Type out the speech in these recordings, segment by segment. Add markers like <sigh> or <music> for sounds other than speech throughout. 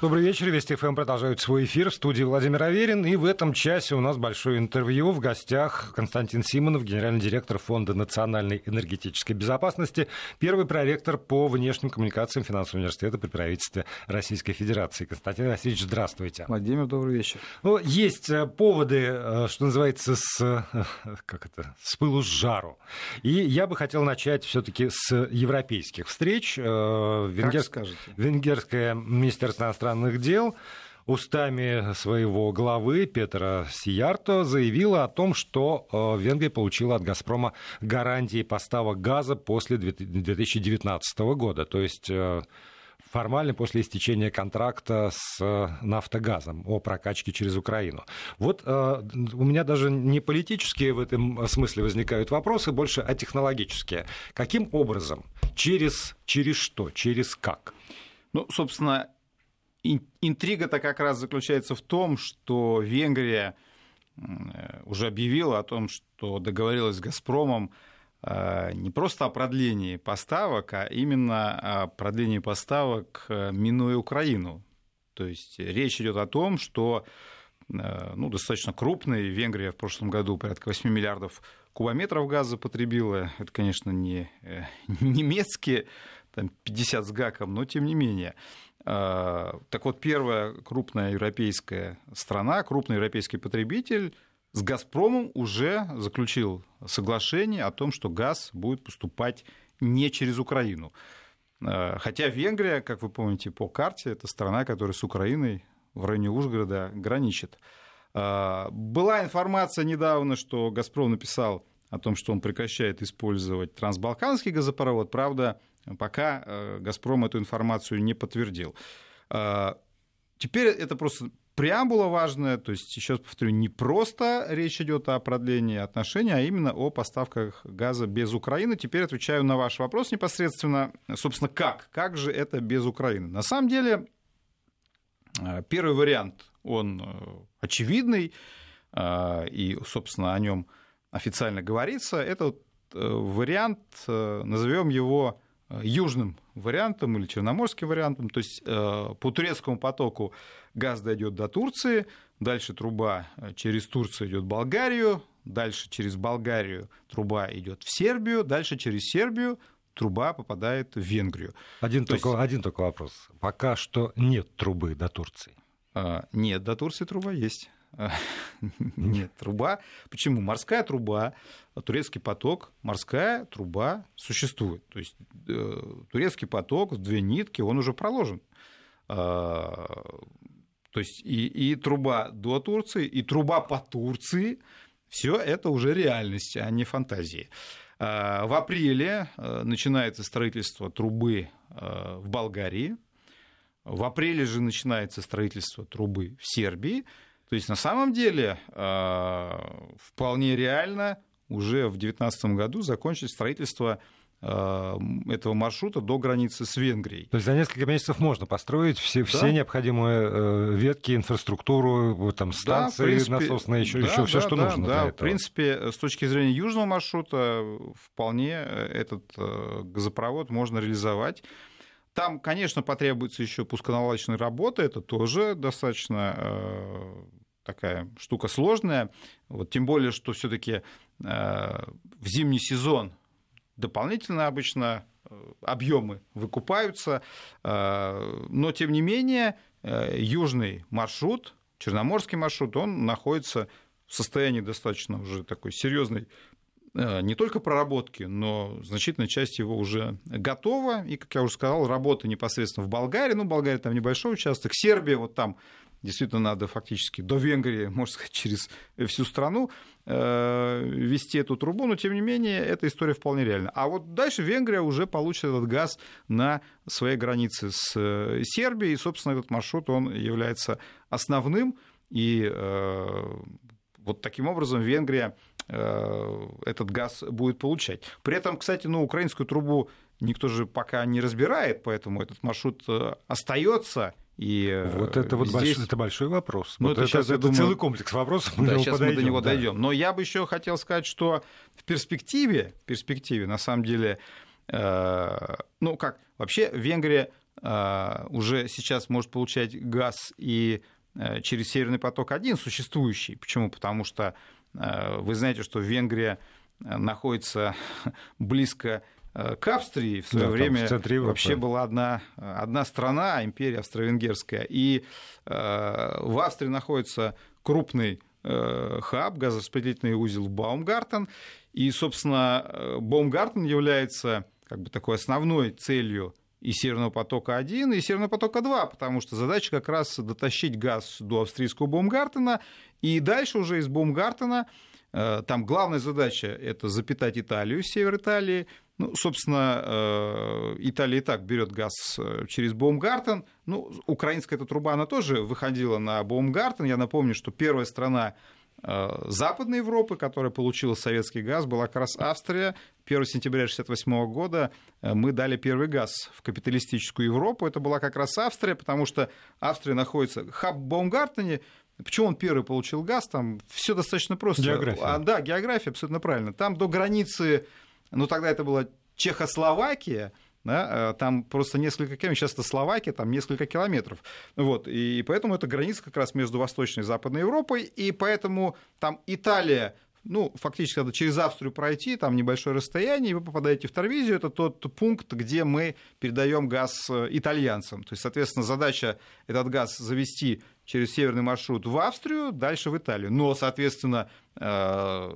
Добрый вечер. Вести ФМ продолжает свой эфир в студии Владимир Аверин. И в этом часе у нас большое интервью. В гостях Константин Симонов, генеральный директор Фонда национальной энергетической безопасности, первый проректор по внешним коммуникациям финансового университета при правительстве Российской Федерации. Константин Васильевич, здравствуйте. Владимир, добрый вечер. Ну, есть э, поводы, э, что называется, с, э, <laughs> как это, с пылу с жару. И я бы хотел начать все-таки с европейских встреч. Венгерск... Как скажете? Венгерское министерство иностранных иностранных дел устами своего главы Петра Сиярто заявила о том, что э, Венгрия получила от «Газпрома» гарантии поставок газа после 2019 года. То есть э, формально после истечения контракта с э, «Нафтогазом» о прокачке через Украину. Вот э, у меня даже не политические в этом смысле возникают вопросы, больше а технологические. Каким образом? Через, через что? Через как? Ну, собственно, Интрига-то как раз заключается в том, что Венгрия уже объявила о том, что договорилась с «Газпромом» э, не просто о продлении поставок, а именно о продлении поставок, э, минуя Украину. То есть речь идет о том, что э, ну, достаточно крупный, Венгрия в прошлом году порядка 8 миллиардов кубометров газа потребила. Это, конечно, не <laughs> немецкие, там 50 с гаком, но тем не менее. А, так вот, первая крупная европейская страна, крупный европейский потребитель с «Газпромом» уже заключил соглашение о том, что газ будет поступать не через Украину. А, хотя Венгрия, как вы помните по карте, это страна, которая с Украиной в районе Ужгорода граничит. А, была информация недавно, что «Газпром» написал о том, что он прекращает использовать трансбалканский газопровод. Правда, пока э, «Газпром» эту информацию не подтвердил. А, теперь это просто преамбула важная, то есть, еще раз повторю, не просто речь идет о продлении отношений, а именно о поставках газа без Украины. Теперь отвечаю на ваш вопрос непосредственно, собственно, как? Как же это без Украины? На самом деле, э, первый вариант, он э, очевидный, и, собственно, о нем официально говорится, это вариант, назовем его Э, южным вариантом или черноморским вариантом. То есть э, по турецкому потоку газ дойдет до Турции, дальше труба э, через Турцию идет в Болгарию, дальше через Болгарию труба идет в Сербию, дальше через Сербию труба попадает в Венгрию. Один, только, есть... один только вопрос. Пока что нет трубы до Турции. Нет, до Турции труба есть. <laughs> Нет, труба. Почему? Морская труба, турецкий поток, морская труба существует. То есть э, турецкий поток две нитки, он уже проложен. А, то есть и, и труба до Турции, и труба по Турции, все это уже реальность, а не фантазии. А, в апреле э, начинается строительство трубы э, в Болгарии. В апреле же начинается строительство трубы в Сербии. То есть на самом деле а, вполне реально уже в 2019 году закончить строительство а, этого маршрута до границы с Венгрией. То есть за несколько месяцев можно построить все, да. все необходимые э, ветки, инфраструктуру, там, станции да, принципе, насосные, еще, да, еще да, все, что да, нужно. Да, в принципе, с точки зрения южного маршрута вполне этот э, газопровод можно реализовать. Там, конечно, потребуется еще пусконаладочной работы, это тоже достаточно э, такая штука сложная. Вот, тем более, что все-таки э, в зимний сезон дополнительно обычно э, объемы выкупаются, э, но тем не менее южный маршрут, черноморский маршрут, он находится в состоянии достаточно уже такой серьезной не только проработки, но значительная часть его уже готова. И, как я уже сказал, работа непосредственно в Болгарии. Ну, Болгария там небольшой участок. Сербия, вот там действительно надо фактически до Венгрии, <laughs> можно сказать, через всю страну э, вести эту трубу, но тем не менее эта история вполне реальна. А вот дальше Венгрия уже получит этот газ на своей границе с э, Сербией, и, собственно, этот маршрут, он является основным, и э, вот таким образом Венгрия этот газ будет получать. При этом, кстати, ну, украинскую трубу никто же пока не разбирает, поэтому этот маршрут остается и э, вот это вот здесь... большой, это большой вопрос. Ну, вот это, сейчас, это думаю... целый комплекс вопросов. Мы да, сейчас подойдем, мы до него да. дойдем. Но я бы еще хотел сказать, что в перспективе, в перспективе, на самом деле, э, ну как, вообще Венгрия уже сейчас может получать газ и через Северный поток-1 существующий. Почему? Потому что вы знаете, что Венгрия находится <laughs> близко к Австрии. В свое да, время в вообще была одна, одна страна, империя австро-венгерская. И в Австрии находится крупный хаб, газораспределительный узел Баумгартен. И, собственно, Баумгартен является как бы такой основной целью и Северного потока-1, и Северного потока-2, потому что задача как раз дотащить газ до австрийского Баумгартена, и дальше уже из Баумгартена э, там главная задача – это запитать Италию, север Италии. Ну, собственно, э, Италия и так берет газ э, через Баумгартен. Ну, украинская эта труба, она тоже выходила на Баумгартен. Я напомню, что первая страна Западной Европы, которая получила советский газ, была как раз Австрия. 1 сентября 1968 года э, мы дали первый газ в капиталистическую Европу. Это была как раз Австрия, потому что Австрия находится... Хаб в Баумгартене, Почему он первый получил газ? Там все достаточно просто. География. А, да, география абсолютно правильно. Там до границы, ну тогда это была Чехословакия, да, э, там просто несколько километров, сейчас это Словакия, там несколько километров. Вот, и поэтому это граница как раз между Восточной и Западной Европой, и поэтому там Италия ну, фактически надо через Австрию пройти, там небольшое расстояние, и вы попадаете в Торвизию. Это тот пункт, где мы передаем газ э, итальянцам. То есть, соответственно, задача этот газ завести через северный маршрут в Австрию, дальше в Италию. Но, соответственно, э,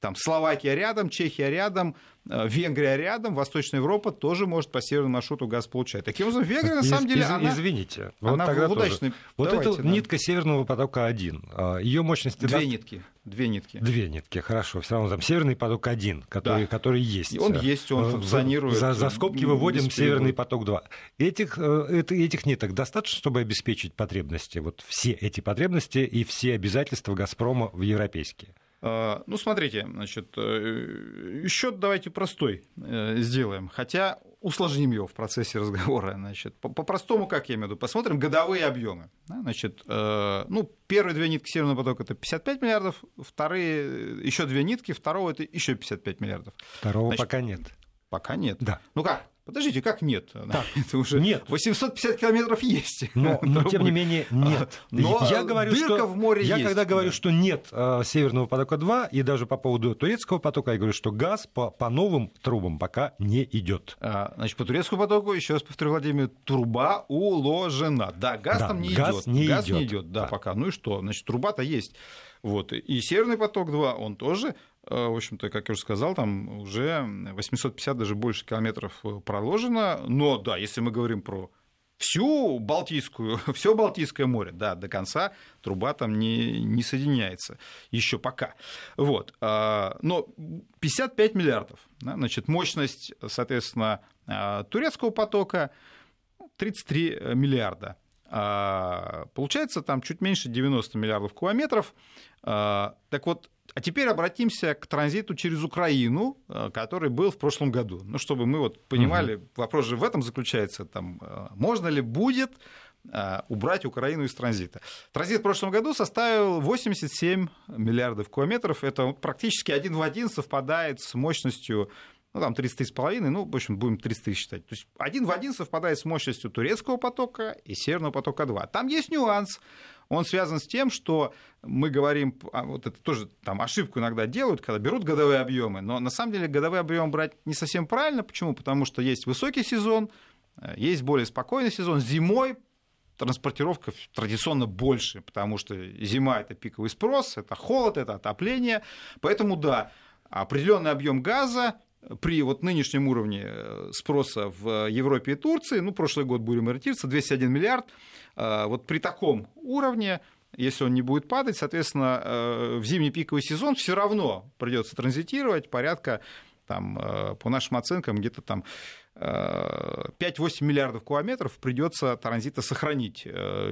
там Словакия рядом, Чехия рядом, Венгрия рядом, Восточная Европа тоже может по северному маршруту газ получать. Таким образом, Венгрия на самом деле... Из, она, извините, вот она тогда удачной... Вот Давайте, эта да. нитка Северного потока 1, а, ее мощность... Две нитки. Две нитки. Две нитки, хорошо. Все равно там Северный поток 1, который, да. который есть. Он есть, он функционирует. За, за скобки выводим Северный поток 2. Этих, э, этих ниток достаточно, чтобы обеспечить потребности, вот все эти потребности и все обязательства «Газпрома» в европейские? А, ну, смотрите, значит, э, счет давайте простой э, сделаем, хотя усложним его в процессе разговора. Значит, по-простому, как я имею в виду, посмотрим годовые объемы. Значит, э, ну, первые две нитки Северного потока это 55 миллиардов, вторые еще две нитки, второго это еще 55 миллиардов. Второго Значит, пока нет. Пока нет. Да. Ну как? Подождите, как нет? Так, <laughs> это уже нет. 850 километров есть. Но, но тем не менее нет. Но я говорю, дырка что, в море я есть. когда говорю, да. что нет э, Северного потока 2 и даже по поводу турецкого потока, я говорю, что газ по, по новым трубам пока не идет. А, значит, по турецкому потоку, еще раз повторю, Владимир, труба уложена. Да, газ да, там не газ идет. Не газ идет. не идет, да, да, пока. Ну и что? Значит, труба-то есть. Вот. И Северный поток 2, он тоже в общем-то, как я уже сказал, там уже 850 даже больше километров э, проложено. Но да, если мы говорим про всю Балтийскую, <laughs> все Балтийское море, да, до конца труба там не, не соединяется еще пока. Вот. А, но 55 миллиардов, да, значит, мощность, соответственно, а, турецкого потока 33 миллиарда. А, получается там чуть меньше 90 миллиардов километров. Так вот, а теперь обратимся к транзиту через Украину, э, который был в прошлом году. Ну, чтобы мы вот понимали, угу. вопрос же в этом заключается, там, можно ли будет убрать Украину из транзита. Транзит в прошлом году составил 87 миллиардов километров. Это практически один в один совпадает с мощностью ну, там 33,5, ну, в общем, будем 300 считать. То есть один в один совпадает с мощностью турецкого потока и северного потока 2. Там есть нюанс он связан с тем, что мы говорим, а вот это тоже там ошибку иногда делают, когда берут годовые объемы, но на самом деле годовые объемы брать не совсем правильно. Почему? Потому что есть высокий сезон, э, есть более спокойный сезон. Зимой транспортировка традиционно больше, потому что зима это пиковый спрос, это холод, это отопление. Поэтому да, определенный объем газа при вот нынешнем уровне э, спроса в Европе и Турции, ну, прошлый год будем ориентироваться, 201 миллиард, э, вот при таком уровне если он не будет падать, соответственно, э, в зимний пиковый сезон все равно придется транзитировать порядка, там, по нашим оценкам, где-то там 5-8 миллиардов километров придется транзита сохранить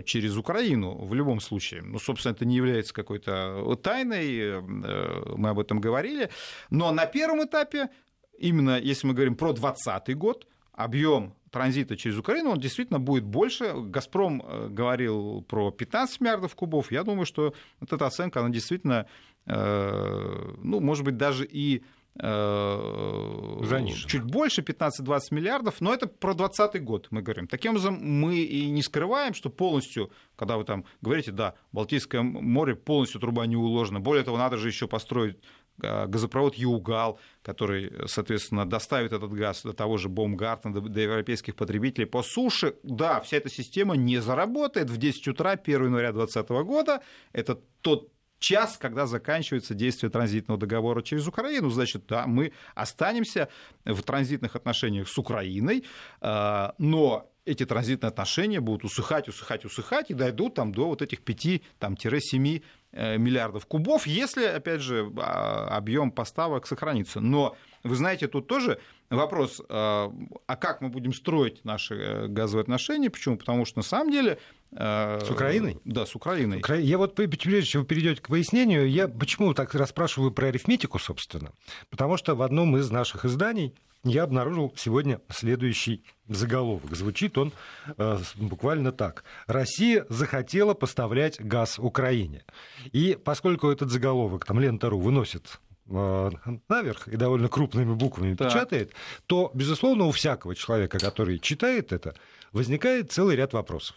через Украину в любом случае. Ну, собственно, это не является какой-то тайной, мы об этом говорили. Но на первом этапе именно если мы говорим про 2020 год, объем транзита через Украину, он действительно будет больше. «Газпром» э, говорил про 15 миллиардов кубов. Я думаю, что вот эта оценка, она действительно, э, ну, может быть, даже и Занижено. чуть больше, 15-20 миллиардов, но это про 2020 год мы говорим. Таким образом, мы и не скрываем, что полностью, когда вы там говорите, да, Балтийское море полностью труба не уложена, более того, надо же еще построить газопровод Югал, который, соответственно, доставит этот газ до того же Бомгартена, до, европейских потребителей по суше. Да, вся эта система не заработает в 10 утра 1 января 2020 года. Это тот час, когда заканчивается действие транзитного договора через Украину. Значит, да, мы останемся в транзитных отношениях с Украиной, а, но эти транзитные отношения будут усыхать, усыхать, усыхать и дойдут там, до вот этих 5-7 э, миллиардов кубов, если, опять же, а, объем поставок сохранится. Но, вы знаете, тут тоже вопрос, а, а как мы будем строить наши э, газовые отношения? Почему? Потому что, на самом деле, э, с Украиной? Да, с Украиной. Я вот, прежде чем вы перейдете к пояснению, я почему так расспрашиваю про арифметику, собственно? Потому что в одном из наших изданий я обнаружил сегодня следующий заголовок. Звучит он э, буквально так. «Россия захотела поставлять газ Украине». И поскольку этот заголовок, там Лента.ру выносит э, наверх и довольно крупными буквами так. печатает, то, безусловно, у всякого человека, который читает это, возникает целый ряд вопросов.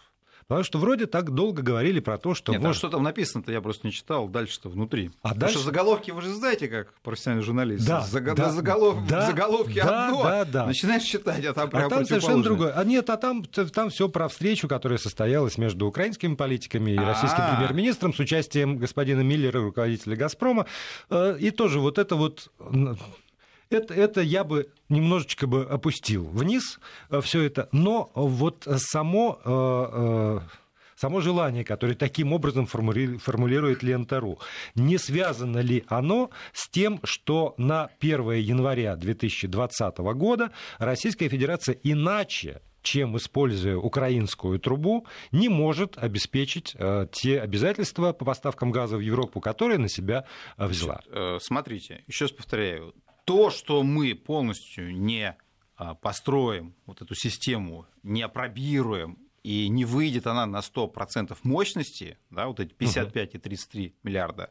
Потому что вроде так долго говорили про то, что... Нет, может... а что там написано-то, я просто не читал, дальше-то внутри. А Потому дальше... что заголовки, вы же знаете, как профессиональный журналист. Да, Заг... да, заголов... да, заголовке да, одно, да, да. начинаешь читать, а там прям А там совершенно другое. А нет, а там, там все про встречу, которая состоялась между украинскими политиками и А-а-а. российским премьер-министром с участием господина Миллера, руководителя «Газпрома». Э, и тоже вот это вот это, это я бы немножечко бы опустил вниз э, все это, но вот само э, э, само желание, которое таким образом формулирует Лента.ру, не связано ли оно с тем, что на 1 января 2020 года Российская Федерация иначе чем используя украинскую трубу, не может обеспечить э, те обязательства по поставкам газа в Европу, которые на себя взяла. Смотрите, еще раз повторяю, то, что мы полностью не а, построим вот эту систему, не опробируем, и не выйдет она на 100% мощности, да, вот эти 55 и 33 миллиарда,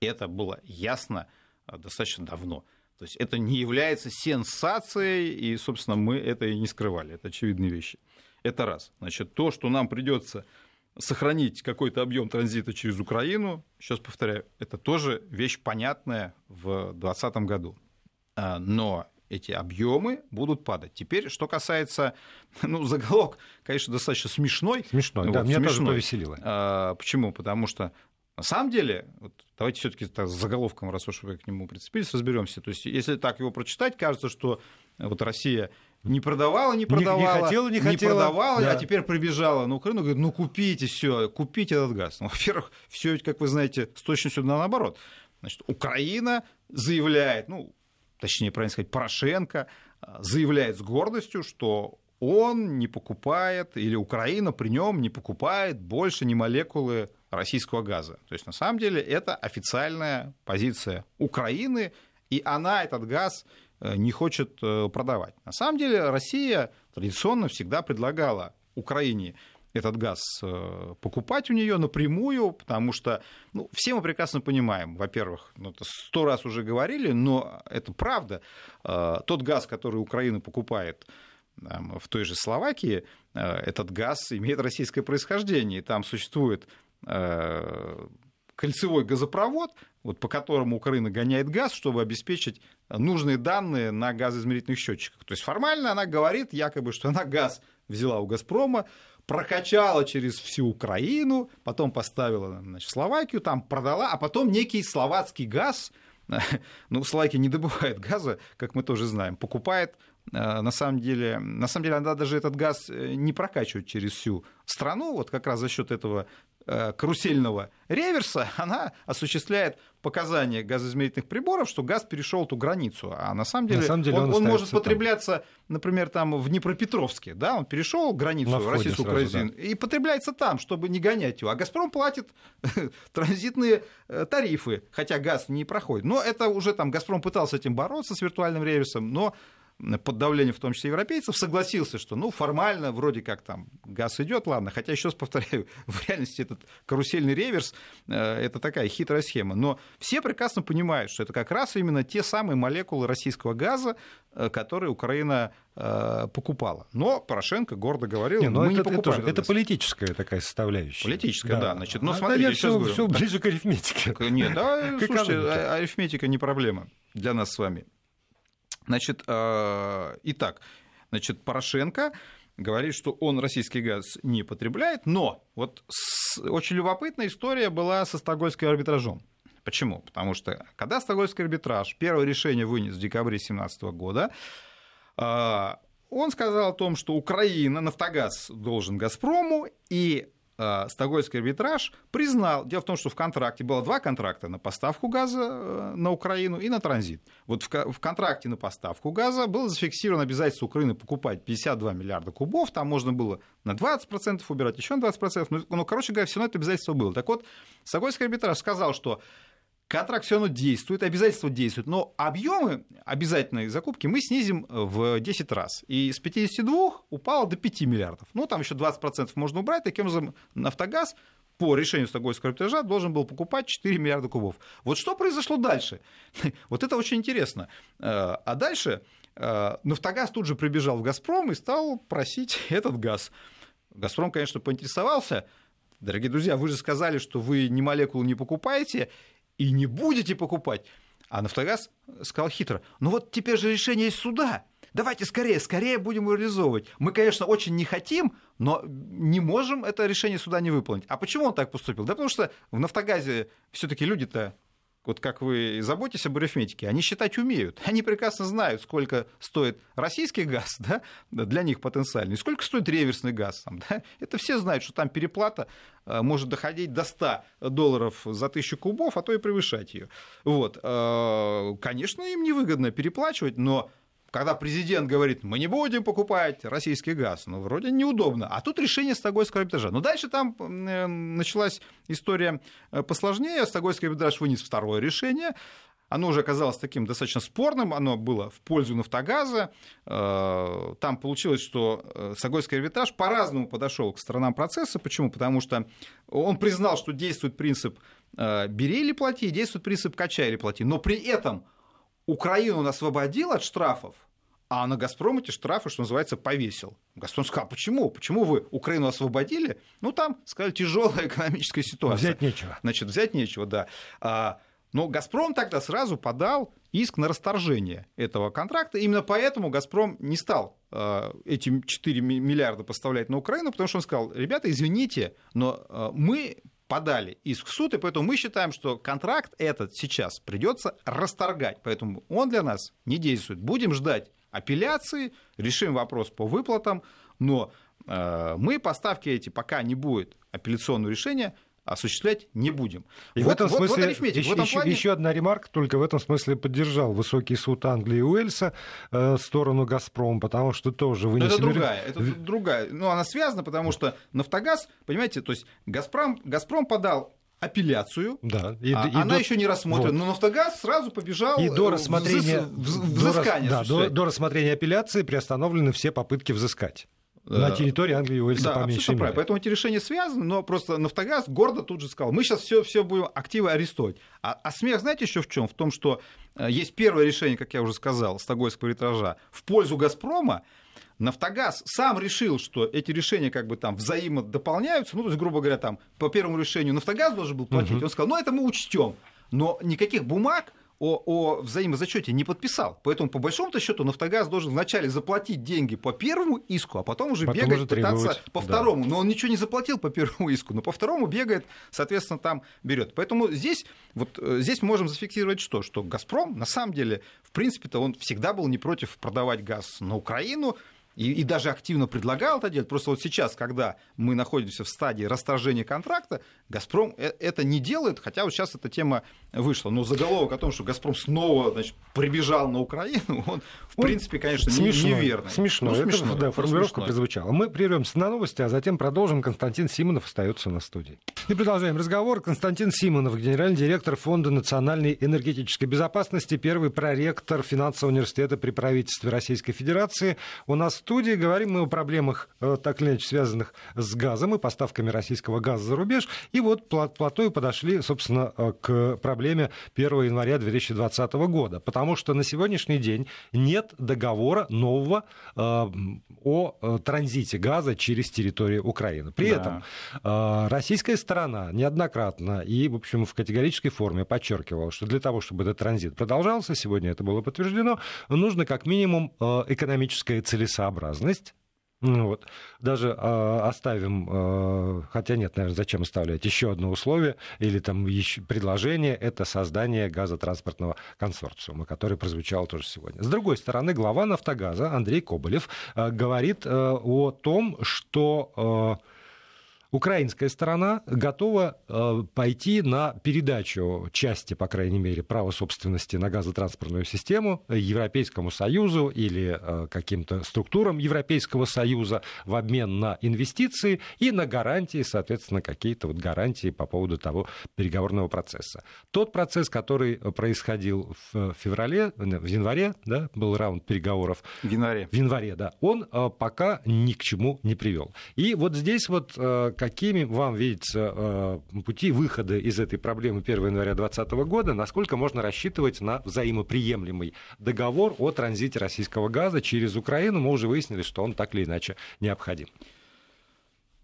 это было ясно а, достаточно давно. То есть это не является сенсацией, и, собственно, мы это и не скрывали. Это очевидные вещи. Это раз. Значит, то, что нам придется сохранить какой-то объем транзита через Украину, сейчас повторяю, это тоже вещь понятная в 2020 году. А, но эти объемы будут падать. Теперь, что касается, <laughs> ну, заголовок, конечно, достаточно смешной. Смешной, вот, да, меня смешной. тоже повеселило. А, почему? Потому что на самом деле, вот давайте все-таки с заголовком, раз уж вы к нему прицепились, разберемся. То есть, если так его прочитать, кажется, что вот Россия не продавала, не продавала, не, не хотела, не, хотела, не продавала, да. а теперь прибежала на Украину, говорит, ну купите все, купите этот газ. Ну, <laughs> во-первых, все, как вы знаете, с точностью наоборот. Значит, Украина заявляет, ну, точнее, правильно сказать, Порошенко а, заявляет с гордостью, что он не покупает, или Украина при нем не покупает больше ни молекулы российского газа. То есть, на самом деле, это официальная позиция Украины, и она этот газ э, не хочет э, продавать. На самом деле, Россия традиционно всегда предлагала Украине этот газ э, покупать у нее напрямую, потому что ну, все мы прекрасно понимаем, во-первых, ну, это сто раз уже говорили, но это правда, э, тот газ, который Украина покупает в той же Словакии, э, этот газ имеет российское происхождение, и там существует кольцевой газопровод, вот, по которому Украина гоняет газ, чтобы обеспечить нужные данные на газоизмерительных счетчиках. То есть формально она говорит якобы, что она газ взяла у «Газпрома», прокачала через всю Украину, потом поставила значит, Словакию, там продала, а потом некий словацкий газ, <laughs> ну, Словакия не добывает газа, как мы тоже знаем, покупает на самом деле, на самом деле она даже этот газ э, не прокачивает через всю страну, вот как раз за счет этого Э, карусельного реверса, <laughs> она осуществляет показания газоизмерительных приборов, что газ перешел эту границу. А на самом деле, на самом деле он, он, он может потребляться, там. например, там в Днепропетровске, да, он перешел границу российскую Украину да. и потребляется там, чтобы не гонять его. А Газпром платит <laughs> транзитные э, тарифы, хотя газ не проходит. Но это уже там Газпром пытался этим бороться, с виртуальным реверсом, но под давлением, в том числе европейцев, согласился, что, ну, формально, вроде как там газ идет, ладно, хотя, еще раз повторяю, <laughs> в реальности этот карусельный реверс э, это такая хитрая схема. Но все прекрасно понимают, что это как раз именно те самые молекулы российского газа, э, которые Украина э, покупала. Но Порошенко гордо говорил, не, мы это, не покупаем. Это, это политическая такая составляющая. Политическая, да. да. Значит, но а смотрите, я все, все ближе к арифметике. Нет, да, <laughs> слушайте, а, арифметика не проблема для нас с вами. Значит, итак, значит, Порошенко говорит, что он российский газ не потребляет, но вот очень любопытная история была со стокгольмским арбитражом. Почему? Потому что когда Стокгольмский арбитраж первое решение вынес в декабре 2017 года, а, он сказал о том, что Украина, Нафтогаз должен Газпрому, и Э, Стокгольмский арбитраж признал, дело в том, что в контракте было два контракта на поставку газа э, на Украину и на транзит. Вот в контракте на поставку газа было зафиксировано обязательство Украины покупать 52 миллиарда кубов, там можно было на 20% убирать, еще на 20%, ну, ну, короче говоря, все равно это обязательство было. Так вот, Стокгольмский арбитраж сказал, что контракт все равно действует, обязательства действуют, но объемы обязательной закупки мы снизим в 10 раз. И с 52 упало до 5 миллиардов. Ну, там еще 20% можно убрать. Таким образом, «Нафтогаз» по решению Стокгольмского арбитража должен был покупать 4 миллиарда кубов. Вот что произошло дальше? <laughs> Вот это очень интересно. Э, а дальше э, «Нафтогаз» тут же прибежал в «Газпром» и стал просить <laughs> этот газ. «Газпром», конечно, поинтересовался, Дорогие друзья, вы же сказали, что вы ни молекулу не покупаете, и не будете покупать. А «Нафтогаз» сказал хитро, ну вот теперь же решение есть суда, давайте скорее, скорее будем реализовывать. Мы, конечно, очень не хотим, но не можем это решение суда не выполнить. А почему он так поступил? Да потому что в «Нафтогазе» все таки люди-то вот как вы заботитесь об арифметике, они считать умеют. Они прекрасно знают, сколько стоит российский газ <laughs> да, для них потенциальный, сколько стоит реверсный газ. Там, да. Это все знают, что там переплата э, может доходить до 100 долларов за тысячу кубов, а то и превышать ее. Вот. Э, конечно, им невыгодно переплачивать, но когда президент говорит, мы не будем покупать российский газ, ну, вроде неудобно. А тут решение Стокгольмского арбитража. Но дальше там э, началась история э, посложнее. Стокгольмский арбитраж вынес второе решение. Оно уже оказалось таким достаточно спорным, оно было в пользу «Нафтогаза». Э, там получилось, что Стокгольмский арбитраж по-разному подошел к сторонам процесса. Почему? Потому что он признал, что действует принцип «бери или плати», действует принцип «качай или плати». Но при этом Украину он освободил от штрафов, а на «Газпром» эти штрафы, что называется, повесил. «Газпром» сказал, почему? Почему вы Украину освободили? Ну, там, сказали, тяжелая экономическая ситуация. Взять нечего. Значит, взять нечего, да. А, но «Газпром» тогда сразу подал иск на расторжение этого контракта. Именно поэтому «Газпром» не стал а, эти 4 миллиарда поставлять на Украину, потому что он сказал, ребята, извините, но а, мы подали иск в суд, и поэтому мы считаем, что контракт этот сейчас придется расторгать. Поэтому он для нас не действует. Будем ждать апелляции, решим вопрос по выплатам, но э, мы поставки эти, пока не будет апелляционного решения, осуществлять не будем. И вот, в этом смысле вот, вот арифметик. Еще, в этом плане... еще одна ремарка, только в этом смысле поддержал высокий суд Англии и Уэльса э, сторону «Газпром», потому что тоже вынесены... это другая, это другая. Ну, она связана, потому что «Нафтогаз», понимаете, то есть «Газпром», «Газпром» подал апелляцию. Да. И, а, и она до... еще не рассмотрена. Вот. Но Нафтогаз сразу побежал и до рассмотрения, взыскания. Да, до, до рассмотрения апелляции приостановлены все попытки взыскать. На территории Англии и Уэльса, да, по меньшей мере. Поэтому эти решения связаны, но просто Нафтогаз гордо тут же сказал, мы сейчас все, все будем активы арестовать. А, а смех, знаете, еще в чем? В том, что э, есть первое решение, как я уже сказал, Стокгольмского арбитража в пользу «Газпрома», Нафтогаз сам решил, что эти решения как бы там взаимодополняются, ну, то есть, грубо говоря, там по первому решению Нафтогаз должен был платить, угу. он сказал, ну, это мы учтем. Но никаких бумаг о, о взаимозачете не подписал. Поэтому, по большому-то счету, Нафтогаз должен вначале заплатить деньги по первому иску, а потом уже потом бегать, уже пытаться по второму. Да. Но он ничего не заплатил по первому иску, но по второму бегает, соответственно, там берет. Поэтому здесь, вот, э, здесь можем зафиксировать что? Что «Газпром» на самом деле, в принципе-то, он всегда был не против продавать газ на Украину, и, и даже активно предлагал это делать. Просто вот сейчас, когда мы находимся в стадии расторжения контракта, «Газпром» э, это не делает, хотя вот сейчас эта тема вышла. Но заголовок о том, что «Газпром» снова значит, прибежал на Украину, <laughs> он, в ну, принципе, конечно, смешно, неверный. Смешно. Ну, смешно. Это, да, формулировка прозвучала. Мы прервемся на новости, а затем продолжим. Константин Симонов остается на студии. И продолжаем разговор. Константин Симонов, генеральный директор Фонда национальной энергетической безопасности, первый проректор финансового университета при правительстве Российской Федерации. У нас в студии говорим мы о проблемах, э, так или иначе, связанных с газом и поставками российского газа за рубеж. И вот плотою подошли, собственно, э, к проблеме 1 января 2020 года. Потому что на сегодняшний день нет договора нового э, о транзите газа через территорию Украины. При да. этом российская сторона неоднократно и, в общем, в категорической форме подчеркивала, что для того, чтобы этот транзит продолжался, сегодня это было подтверждено, нужно как минимум э, экономическая целесообразность, ну вот. Даже э, оставим, э, хотя нет, наверное, зачем оставлять еще одно условие или там еще предложение, это создание газотранспортного консорциума, который прозвучал тоже сегодня. С другой стороны, глава «Нафтогаза» Андрей Коболев э, говорит э, о том, что... Э, Украинская сторона готова э, пойти на передачу части, по крайней мере, права собственности на газотранспортную систему Европейскому Союзу или э, каким-то структурам Европейского Союза в обмен на инвестиции и на гарантии, соответственно, какие-то вот гарантии по поводу того переговорного процесса. Тот процесс, который происходил в феврале, в январе, да, был раунд переговоров. В январе. В январе, да. Он э, пока ни к чему не привел. И вот здесь вот какими вам видятся э, пути выхода из этой проблемы 1 января 2020 года? Насколько можно рассчитывать на взаимоприемлемый договор о транзите российского газа через Украину? Мы уже выяснили, что он так или иначе необходим.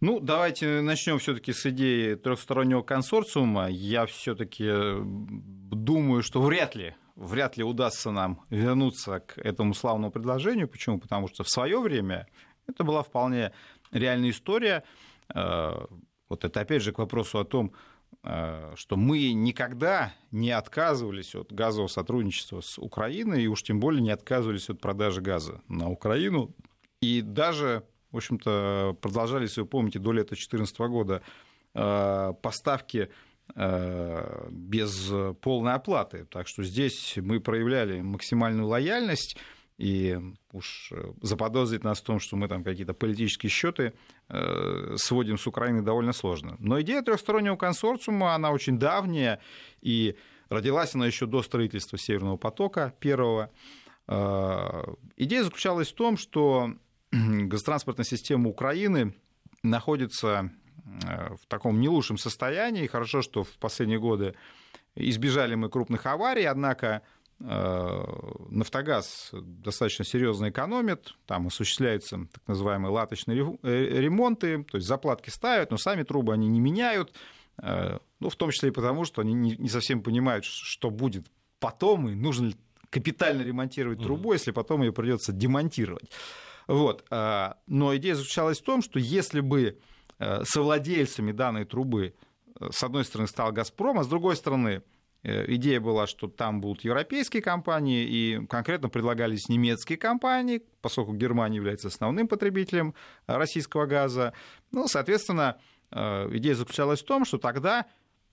Ну, давайте начнем все-таки с идеи трехстороннего консорциума. Я все-таки думаю, что вряд ли, вряд ли удастся нам вернуться к этому славному предложению. Почему? Потому что в свое время это была вполне реальная история. Э, вот это опять же к вопросу о том, э, что мы никогда не отказывались от газового сотрудничества с Украиной, и уж тем более не отказывались от продажи газа на Украину. И даже, в общем-то, продолжались, если вы помните, до лета 2014 года э, поставки без полной оплаты. Так что здесь мы проявляли максимальную лояльность и уж э, заподозрить нас в том, что мы там какие-то политические счеты э, сводим с Украиной довольно сложно. Но идея трехстороннего консорциума, она очень давняя, и родилась она еще до строительства Северного потока первого. Э, идея заключалась в том, что <clears throat> газотранспортная система Украины находится в таком не лучшем состоянии. Хорошо, что в последние годы избежали мы крупных аварий, однако Нафтогаз достаточно серьезно экономит, там осуществляются так называемые латочные э, ремонты, то есть заплатки ставят, но сами трубы они не меняют, э, ну, в том числе и потому, что они не совсем понимают, что будет потом, и нужно ли капитально ремонтировать трубу, если потом ее придется демонтировать. Вот. Но идея заключалась в том, что если бы совладельцами данной трубы с одной стороны стал «Газпром», а с другой стороны Э, идея была, что там будут европейские компании, и конкретно предлагались немецкие компании, поскольку Германия является основным потребителем российского газа. Ну, соответственно, э, идея заключалась в том, что тогда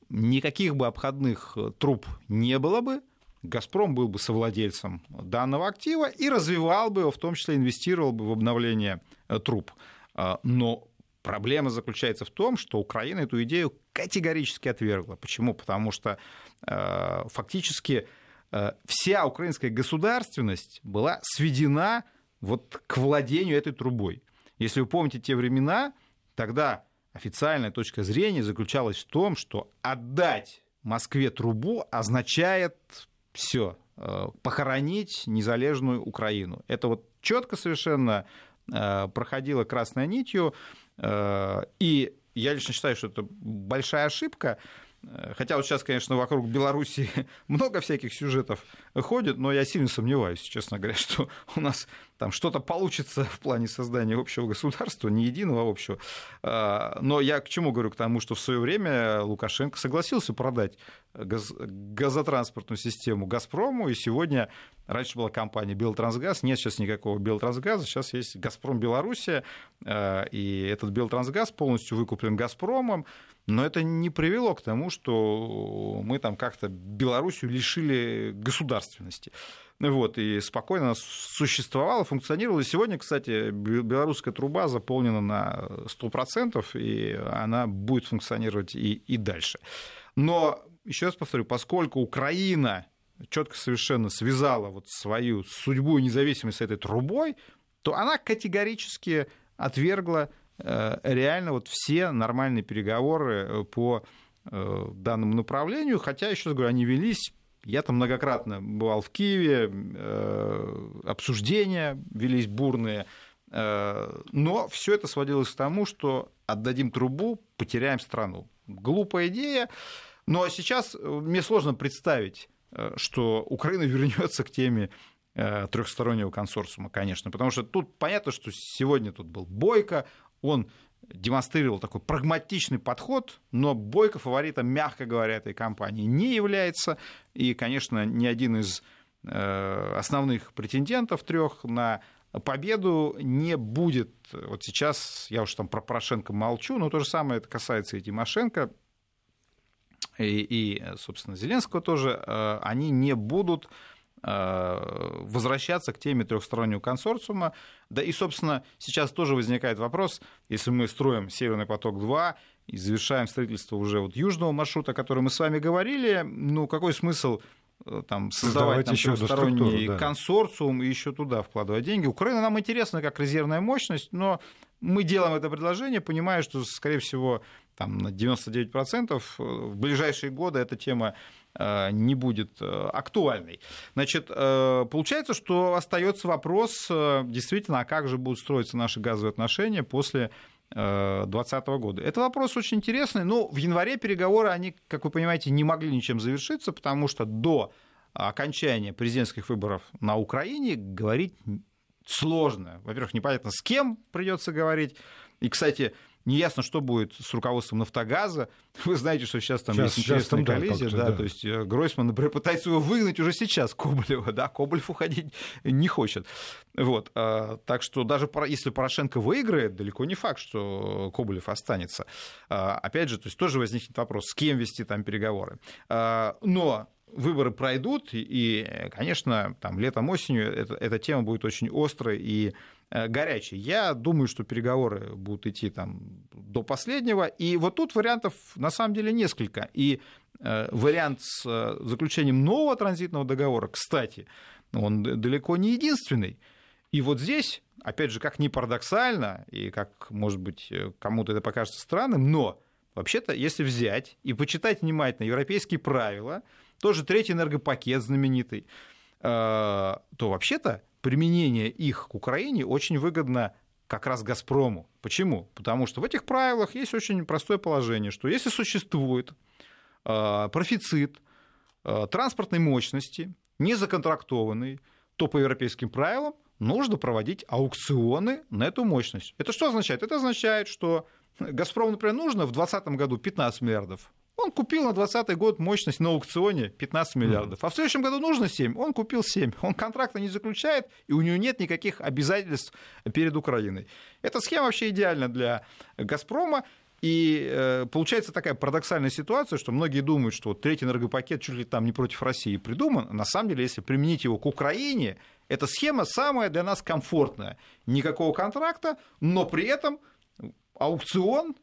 никаких бы обходных э, труб не было бы, «Газпром» был бы совладельцем данного актива и развивал бы его, в том числе инвестировал бы в обновление труб. Но Проблема заключается в том, что Украина эту идею категорически отвергла. Почему? Потому что э, фактически э, вся украинская государственность была сведена вот к владению этой трубой. Если вы помните те времена, тогда официальная точка зрения заключалась в том, что отдать Москве трубу означает все, э, похоронить незалежную Украину. Это вот четко совершенно э, проходило красной нитью. Э, и я лично считаю, что это большая ошибка. Э, хотя вот сейчас, конечно, вокруг Беларуси <laughs> много всяких сюжетов ходит, но я сильно сомневаюсь, честно говоря, <laughs> что у нас там что-то получится в плане создания общего государства, не единого общего. А, но я к чему говорю? К тому, что в свое время Лукашенко согласился продать газ, газотранспортную систему «Газпрому», и сегодня раньше была компания «Белтрансгаз», нет сейчас никакого «Белтрансгаза», сейчас есть «Газпром Белоруссия», а, и этот «Белтрансгаз» полностью выкуплен «Газпромом», но это не привело к тому, что мы там как-то Белоруссию лишили государственности. Вот, и спокойно существовала, функционировала. Сегодня, кстати, белорусская труба заполнена на 100%, и она будет функционировать и, и дальше. Но, еще раз повторю, поскольку Украина четко совершенно связала вот свою судьбу и независимость с этой трубой, то она категорически отвергла э, реально вот все нормальные переговоры э, по э, данному направлению, хотя, еще раз говорю, они велись я там многократно бывал в Киеве, обсуждения велись бурные, но все это сводилось к тому, что отдадим трубу, потеряем страну. Глупая идея, но сейчас мне сложно представить, что Украина <laughs> вернется к теме Э, трехстороннего консорциума, конечно, потому что тут понятно, что сегодня тут был Бойко, он демонстрировал такой прагматичный подход, но Бойко фаворитом, мягко говоря, этой компании не является, и, конечно, ни один из э, основных претендентов трех на победу не будет. Вот сейчас я уж там про Порошенко молчу, но то же самое это касается и Тимошенко, и, и собственно, Зеленского тоже. Э, они не будут возвращаться к теме трехстороннего консорциума. Да и, собственно, сейчас тоже возникает вопрос, если мы строим Северный поток-2 и завершаем строительство уже вот южного маршрута, о котором мы с вами говорили, ну, какой смысл э, там, создавать там, еще трехсторонний да. консорциум и еще туда вкладывать деньги. Украина нам интересна как резервная мощность, но мы делаем это предложение, понимая, что, скорее всего, там, на 99% э, в ближайшие годы эта тема Э, не будет э, актуальной. Значит, э, получается, что остается вопрос действительно, а как же будут строиться наши газовые отношения после 2020 года. Это вопрос очень интересный. Но в январе переговоры, они, как вы понимаете, не могли ничем завершиться, потому что до окончания президентских выборов на Украине говорить сложно. Во-первых, непонятно, с кем придется говорить. И, кстати, Неясно, что будет с руководством «Нафтогаза». <laughs> Вы знаете, что сейчас там сейчас, есть интересная там, коллизия. Да, да, То есть э, Гройсман, например, <laughs> пытается его выгнать уже сейчас, Коболева. Да, Коболев уходить не хочет. Вот. А, так что даже если Порошенко выиграет, далеко не факт, что Коболев останется. А, опять же, то есть тоже возникнет вопрос, с кем вести там переговоры. А, но выборы пройдут, и, конечно, там летом, осенью эта, эта тема будет очень острой и горячей. Я думаю, что переговоры будут идти там до последнего, и вот тут вариантов на самом деле несколько. И э, вариант с э, заключением нового транзитного договора, кстати, он далеко не единственный. И вот здесь, опять же, как ни парадоксально, и как, может быть, кому-то это покажется странным, но вообще-то, если взять и почитать внимательно европейские правила, тоже третий энергопакет знаменитый, э, то вообще-то применение их к Украине очень выгодно как раз «Газпрому». Почему? Потому что в этих правилах есть очень простое положение, что если существует э, профицит э, транспортной мощности, не законтрактованный, то по европейским правилам нужно проводить аукционы на эту мощность. Это что означает? Это означает, что «Газпрому», например, нужно в 2020 году 15 миллиардов он купил на 2020 год мощность на аукционе 15 миллиардов. А в следующем году нужно 7, он купил 7. Он контракта не заключает, и у него нет никаких обязательств перед Украиной. Эта схема вообще идеальна для «Газпрома». И э, получается такая парадоксальная ситуация, что многие думают, что вот третий энергопакет чуть ли там не против России придуман. На самом деле, если применить его к Украине, эта схема самая для нас комфортная. Никакого контракта, но при этом аукцион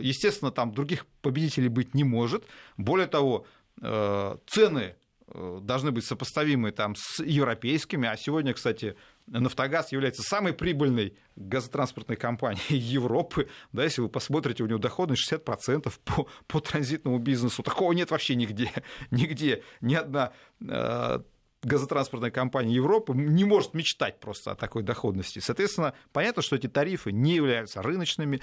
естественно, там других победителей быть не может. Более того, э, цены э, должны быть сопоставимы там, с европейскими. А сегодня, кстати, Нафтогаз является самой прибыльной газотранспортной компанией <laughs> Европы. Да, если вы посмотрите, у него доходность 60% <laughs> по, по транзитному бизнесу. Такого нет вообще нигде. <laughs> Нигде. Ни одна газотранспортная компания Европы не может мечтать просто о такой доходности. Соответственно, понятно, что эти тарифы не являются рыночными.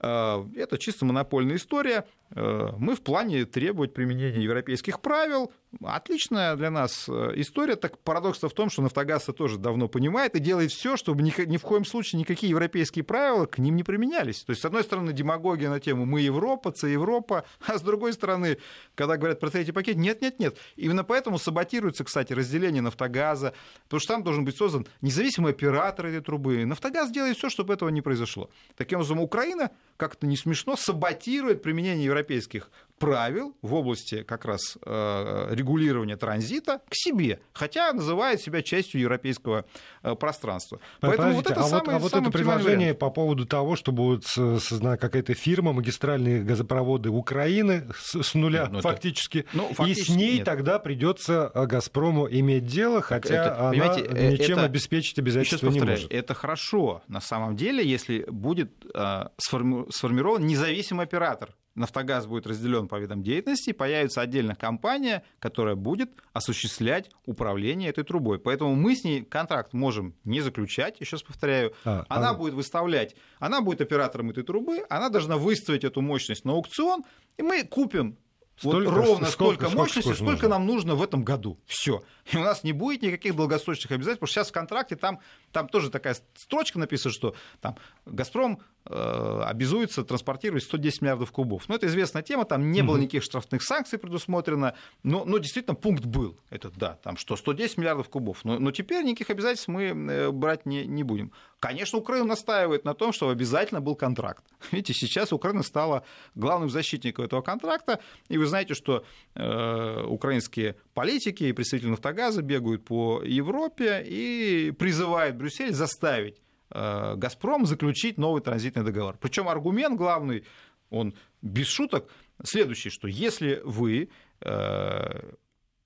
Э, это чисто монопольная история. Э, мы в плане требовать применения европейских правил. Отличная для нас э, история. Так парадокс в том, что Нафтогаз тоже давно понимает и делает все, чтобы ни, ни в коем случае никакие европейские правила к ним не применялись. То есть, с одной стороны, демагогия на тему «мы Европа», «Ц Европа», <laughs> а с другой стороны, когда говорят про третий пакет, нет-нет-нет. Именно поэтому саботируется, кстати, разделение Нафтогаза, потому что там должен быть создан независимый оператор этой трубы. Нафтогаз делает все, чтобы этого не произошло. Таким образом, Украина как-то не смешно, саботирует применение европейских правил в области как раз э, регулирования транзита к себе, хотя называет себя частью европейского э, пространства. Поэтому вот это а самый, вот, а вот это предложение вариант. по поводу того, что будет создана какая-то фирма, магистральные газопроводы Украины с, с нуля ну, фактически, это, ну, фактически, и с ней нет. тогда придется «Газпрому» иметь дело, хотя это, она э, ничем это, обеспечить обязательства не может. Это хорошо на самом деле, если будет э, сформирован независимый оператор Нафтогаз будет разделен по видам деятельности, появится отдельная компания, которая будет осуществлять управление этой трубой. Поэтому мы с ней контракт можем не заключать, еще раз повторяю. А, она а... будет выставлять, она будет оператором этой трубы, она должна выставить эту мощность на аукцион, и мы купим Столько, вот ровно сколько, столько мощности, сколько, сколько нам нужно в этом году. Все. И у нас не будет никаких долгосрочных обязательств, потому что сейчас в контракте там, там тоже такая строчка написана, что там «Газпром обязуется транспортировать 110 миллиардов кубов». Ну, это известная тема, там не было никаких штрафных санкций предусмотрено, но, но действительно пункт был этот, да, там, что 110 миллиардов кубов. Но, но теперь никаких обязательств мы э, брать не, не будем. Конечно, Украина настаивает на том, что обязательно был контракт. <laughs> Видите, сейчас Украина стала главным защитником этого контракта, и вы знаете, что э, украинские политики и представители «Нафтогаза» бегают по Европе и призывают Брюссель заставить э, «Газпром» заключить новый транзитный договор. Причем аргумент главный, он без шуток, следующий, что если вы э,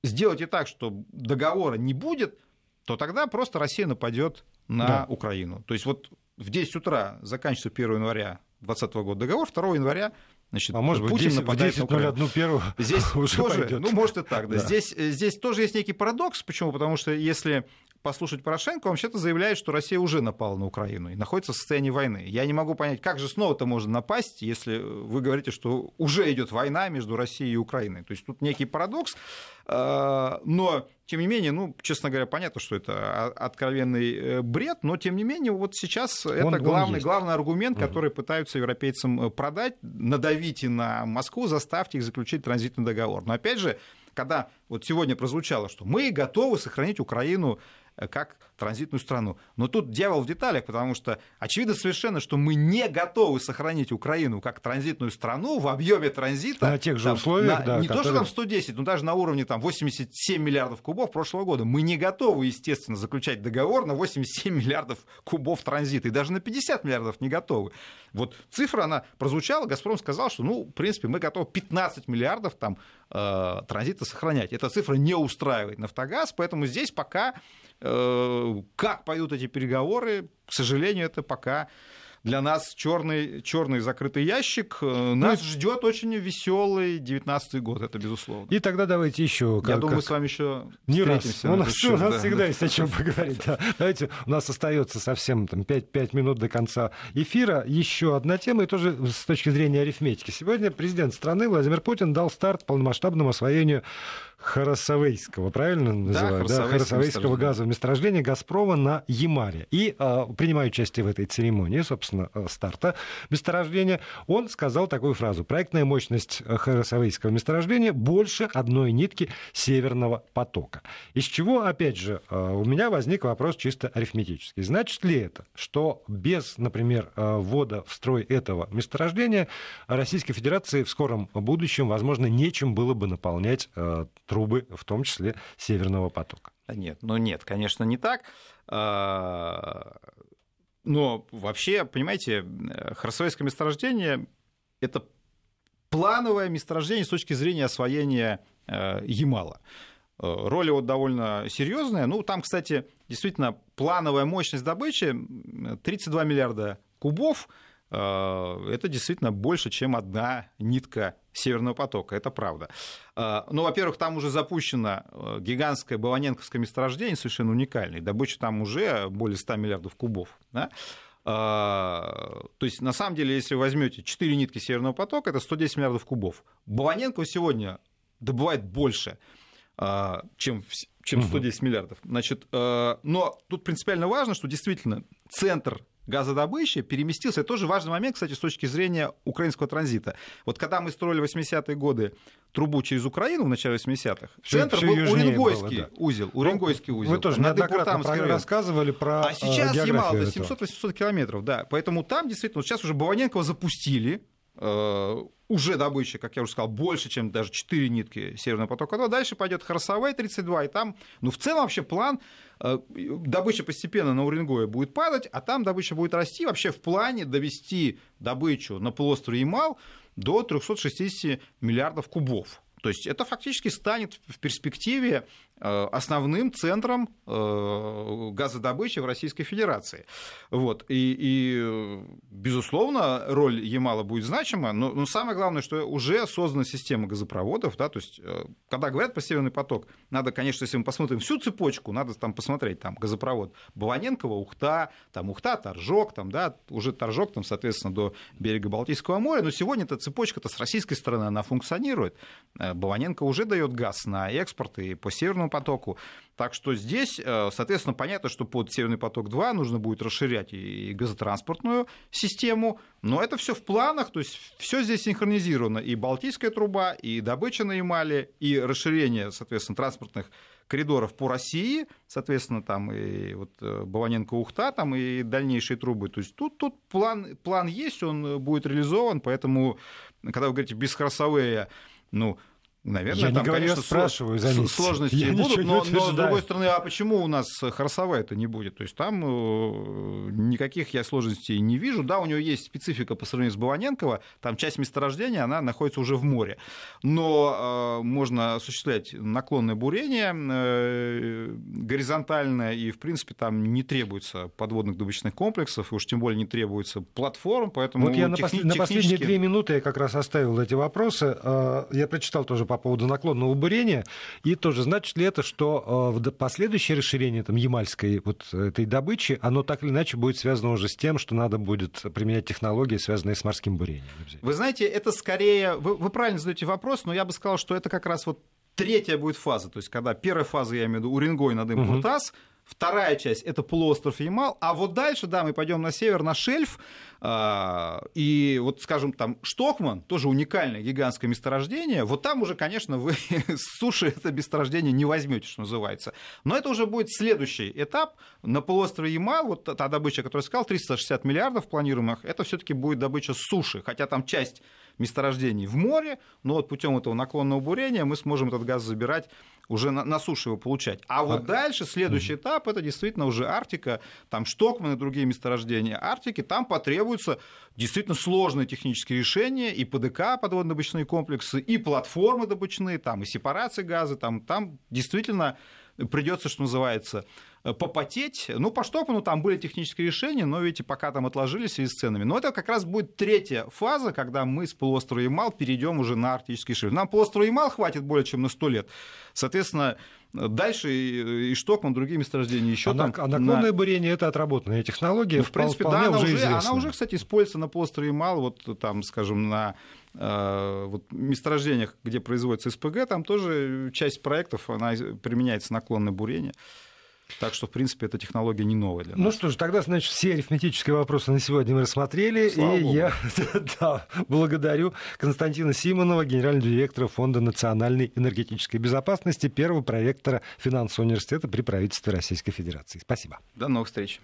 сделаете так, что договора не будет, то тогда просто Россия нападет на да. Украину. То есть вот в 10 утра заканчивается 1 января 2020 года договор, 2 января Значит, а может Путин 10, нападает 10 на Украину. первую здесь <laughs> уже тоже, пойдет. ну, может и так, да. да. Здесь, здесь тоже есть некий парадокс. Почему? Потому что если послушать Порошенко, он вообще-то заявляет, что Россия уже напала на Украину и находится в состоянии войны. Я не могу понять, как же снова-то можно напасть, если вы говорите, что уже идет война между Россией и Украиной. То есть тут некий парадокс, а, но тем не менее, ну, честно говоря, понятно, что это откровенный э, бред, но тем не менее, вот сейчас он, это главный, он главный аргумент, который пытаются европейцам э, продать, надавите на Москву, заставьте их заключить транзитный договор. Но опять же, когда вот сегодня прозвучало, что мы готовы сохранить Украину Э, как транзитную страну. Но тут дьявол в деталях, потому что очевидно совершенно, что мы не готовы сохранить Украину как транзитную страну в объеме транзита. На тех же там, условиях, на, да. Не которые... то, что там 110, но даже на уровне там, 87 миллиардов кубов прошлого года. Мы не готовы, естественно, заключать договор на 87 миллиардов кубов транзита. И даже на 50 миллиардов не готовы. Вот цифра, она прозвучала, «Газпром» сказал, что, ну, в принципе, мы готовы 15 миллиардов там, э, транзита сохранять. Эта цифра не устраивает «Нафтогаз», поэтому здесь пока Э, как пойдут эти переговоры, к сожалению, это пока для нас черный, черный закрытый ящик. Э, нас ну, ждет очень веселый 19 год, это безусловно. И тогда давайте еще. Как, Я думаю, как... мы с вами еще не встретимся. Раз. У нас, счет, у нас да. всегда есть о чем <laughs> поговорить. Да. Давайте, у нас остается совсем там, 5, 5 минут до конца эфира. Еще одна тема, и тоже с точки зрения арифметики. Сегодня президент страны Владимир Путин дал старт полномасштабному освоению Харасавейского, правильно называют? Да, Харасавейского газового месторождения «Газпрома» на Ямале. И э, принимая участие в этой церемонии, собственно, э, старта месторождения, он сказал такую фразу. Проектная мощность Харасавейского месторождения больше одной нитки Северного потока. Из чего, опять же, э, у меня возник вопрос чисто арифметический. Значит ли это, что без, например, э, ввода в строй этого месторождения Российской Федерации в скором будущем, возможно, нечем было бы наполнять э, трубы, в том числе Северного потока. Нет, ну нет, конечно, не так. А, но вообще, понимаете, Харсовейское месторождение – это плановое месторождение с точки зрения освоения э, Ямала. Э, роль его довольно серьезная. Ну, там, кстати, действительно плановая мощность добычи 32 миллиарда кубов – Э, это действительно больше, чем одна нитка Северного потока, это правда. Э, ну, во-первых, там уже запущено э, гигантское Баланенковское месторождение, совершенно уникальное, добыча там уже более 100 миллиардов кубов. Да? То есть, на самом деле, если возьмете 4 нитки Северного потока, это 110 миллиардов кубов. Баланенко сегодня добывает больше, чем, чем 110 миллиардов. Значит, но тут принципиально важно, что действительно центр газодобычи переместился. Это тоже важный момент, кстати, с точки зрения украинского транзита. Вот когда мы строили 80-е годы трубу через Украину в начале 80-х, центр всё, был Уренгойский было, да. узел. Уренгойский узел. Вы тоже неоднократно про, рассказывали про А сейчас Ямал 700-800 километров, да. Поэтому там действительно, вот сейчас уже Баваненкова запустили, уже добыча, как я уже сказал, больше, чем даже 4 нитки Северного потока-2. Дальше пойдет Харсовой 32, и там, ну, в целом вообще план, добыча постепенно на Уренгое будет падать, а там добыча будет расти. Вообще в плане довести добычу на полуострове Ямал до 360 миллиардов кубов. То есть это фактически станет в перспективе Э, основным центром э, газодобычи в Российской Федерации. Вот. И, и, безусловно, роль Ямала будет значима, но, но самое главное, что уже создана система газопроводов. Да, то есть, э, когда говорят про Северный поток, надо, конечно, если мы посмотрим всю цепочку, надо там посмотреть, там газопровод Баваненкова, Ухта, там Ухта, Торжок, там, да, уже Торжок, там, соответственно, до берега Балтийского моря, но сегодня эта цепочка-то с российской стороны, она функционирует. Баваненко уже дает газ на экспорт и по Северному потоку. Так что здесь, э, соответственно, понятно, что под Северный поток-2 нужно будет расширять и газотранспортную систему, но это все в планах, то есть все здесь синхронизировано. И Балтийская труба, и добыча на Ямале, и расширение, соответственно, транспортных коридоров по России, соответственно, там и вот э, Баваненко-Ухта, там и дальнейшие трубы. То есть тут, тут план, план есть, он будет реализован, поэтому, когда вы говорите Харсовея, ну, Наверное, я там, не говорю, конечно, спрашиваю, заметьте. сложности я будут, но, но с другой стороны, а почему у нас Харсова это не будет? То есть там э, никаких я сложностей не вижу. Да, у него есть специфика по сравнению с Баваненково, там часть месторождения, она находится уже в море. Но э, можно осуществлять наклонное бурение э, горизонтальное, и, в принципе, там не требуется подводных добычных комплексов, и уж тем более не требуется платформ, поэтому Вот я на, техни- на последние две минуты я как раз оставил эти вопросы. Э, я прочитал тоже по поводу наклонного бурения. И тоже, значит ли это, что э, в последующее расширение там, ямальской вот этой добычи, оно так или иначе будет связано уже с тем, что надо будет применять технологии, связанные с морским бурением? Вы знаете, это скорее... Вы, вы правильно задаете вопрос, но я бы сказал, что это как раз вот третья будет фаза, то есть когда первая фаза, я имею в виду, Уренгой над Имплутас, угу. Вторая часть это полуостров Ямал, а вот дальше, да, мы пойдем на север, на шельф, а, и вот, скажем, там Штокман, тоже уникальное гигантское месторождение, вот там уже, конечно, вы <laughs> с суши это месторождение не возьмете, что называется. Но это уже будет следующий этап. На полуострове Ямал, вот та добыча, которую я сказал, 360 миллиардов планируемых, это все-таки будет добыча суши, хотя там часть месторождений в море, но вот путем этого наклонного бурения мы сможем этот газ забирать уже на, на суше его получать. А вот а... дальше следующий этап это действительно уже Арктика, там Штокман и другие месторождения Арктики, там потребуются действительно сложные технические решения, и ПДК, подводно-добычные комплексы, и платформы добычные, там и сепарация газа, там, там действительно придется, что называется, попотеть. Ну, по Штокману там были технические решения, но, видите, пока там отложились и с ценами. Но это как раз будет третья фаза, когда мы с полуострова Ямал перейдем уже на арктический шельф. Нам полуострова Ямал хватит более чем на 100 лет. Соответственно, Дальше и, и Штокман, другие месторождения еще а там. А наклонное на... бурение это отработанная технология. Ну, в принципе, да, она уже, она уже, кстати, используется на полуострове Ямал, вот там, скажем, на э, вот, месторождениях, где производится СПГ, там тоже часть проектов она применяется наклонное бурение. Так что, в принципе, эта технология не новая для ну нас. Ну что ж, тогда, значит, все арифметические вопросы на сегодня мы рассмотрели. Слава и Богу. я <laughs> да, благодарю Константина Симонова, генерального директора Фонда национальной энергетической безопасности, первого проректора финансового университета при правительстве Российской Федерации. Спасибо. До новых встреч.